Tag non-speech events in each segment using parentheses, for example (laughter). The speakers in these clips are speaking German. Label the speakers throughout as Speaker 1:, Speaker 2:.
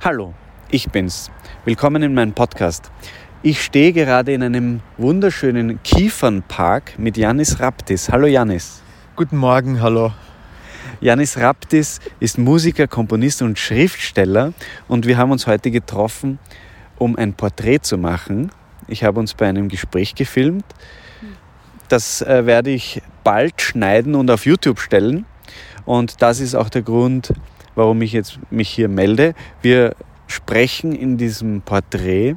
Speaker 1: Hallo, ich bin's. Willkommen in meinem Podcast. Ich stehe gerade in einem wunderschönen Kiefernpark mit Janis Raptis. Hallo Janis.
Speaker 2: Guten Morgen, hallo.
Speaker 1: Janis Raptis ist Musiker, Komponist und Schriftsteller und wir haben uns heute getroffen, um ein Porträt zu machen. Ich habe uns bei einem Gespräch gefilmt. Das äh, werde ich bald schneiden und auf YouTube stellen. Und das ist auch der Grund, warum ich jetzt mich hier melde. Wir sprechen in diesem Porträt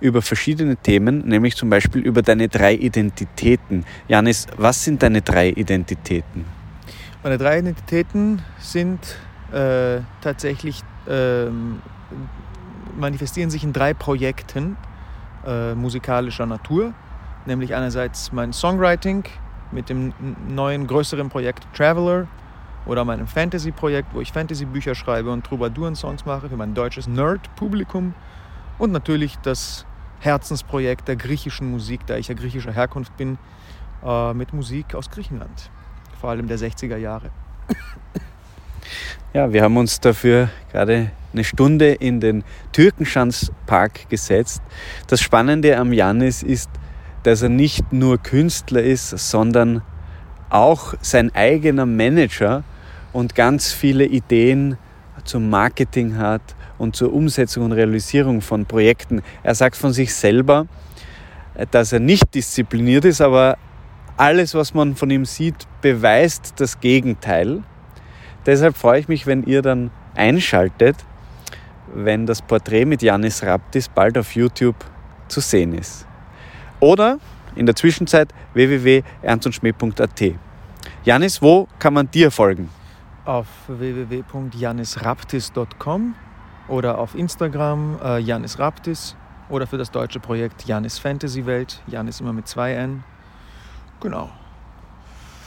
Speaker 1: über verschiedene Themen, nämlich zum Beispiel über deine drei Identitäten. Janis, was sind deine drei Identitäten?
Speaker 2: Meine drei Identitäten sind äh, tatsächlich, äh, manifestieren sich in drei Projekten äh, musikalischer Natur, nämlich einerseits mein Songwriting mit dem neuen größeren Projekt Traveler oder meinem Fantasy-Projekt, wo ich Fantasy-Bücher schreibe und Troubadouren-Songs mache für mein deutsches Nerd-Publikum und natürlich das Herzensprojekt der griechischen Musik, da ich ja griechischer Herkunft bin, äh, mit Musik aus Griechenland, vor allem der 60er Jahre.
Speaker 1: Ja, wir haben uns dafür gerade eine Stunde in den Türkenschanzpark gesetzt. Das Spannende am Janis ist, dass er nicht nur Künstler ist, sondern auch sein eigener Manager und ganz viele Ideen zum Marketing hat und zur Umsetzung und Realisierung von Projekten. Er sagt von sich selber, dass er nicht diszipliniert ist, aber alles, was man von ihm sieht, beweist das Gegenteil. Deshalb freue ich mich, wenn ihr dann einschaltet, wenn das Porträt mit Janis Raptis bald auf YouTube zu sehen ist. Oder in der Zwischenzeit www.ernstundschmäh.at. Janis, wo kann man dir folgen?
Speaker 2: Auf www.janisraptis.com oder auf Instagram äh, Janis Raptis oder für das deutsche Projekt Janis Fantasy Welt. Janis immer mit zwei N. Genau.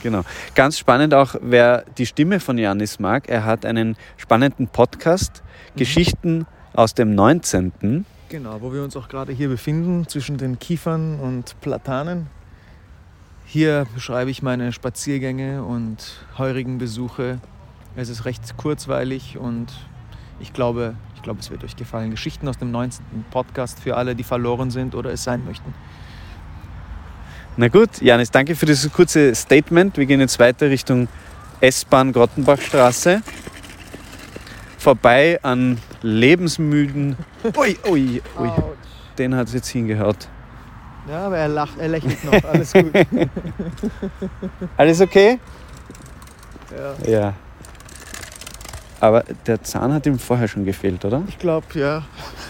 Speaker 1: Genau. Ganz spannend auch, wer die Stimme von Janis mag. Er hat einen spannenden Podcast, mhm. Geschichten aus dem 19.
Speaker 2: Genau, wo wir uns auch gerade hier befinden, zwischen den Kiefern und Platanen. Hier beschreibe ich meine Spaziergänge und heurigen Besuche. Es ist recht kurzweilig und ich glaube, ich glaube, es wird euch gefallen. Geschichten aus dem 19. Podcast für alle, die verloren sind oder es sein möchten.
Speaker 1: Na gut, Janis, danke für dieses kurze Statement. Wir gehen jetzt weiter Richtung S-Bahn Grottenbachstraße. Vorbei an lebensmüden. (laughs) Ui, ui, ui. Den hat es jetzt hingehört.
Speaker 2: Ja, aber er lacht, er lächelt noch. Alles gut. (laughs)
Speaker 1: Alles okay?
Speaker 2: Ja.
Speaker 1: Ja. Aber der Zahn hat ihm vorher schon gefehlt, oder?
Speaker 2: Ich glaube, ja.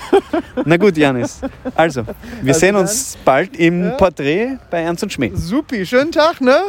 Speaker 2: (laughs)
Speaker 1: Na gut, Janis. Also, wir also sehen uns bald im ja. Porträt bei Ernst und Schmäh.
Speaker 2: Supi, schönen Tag, ne? (laughs)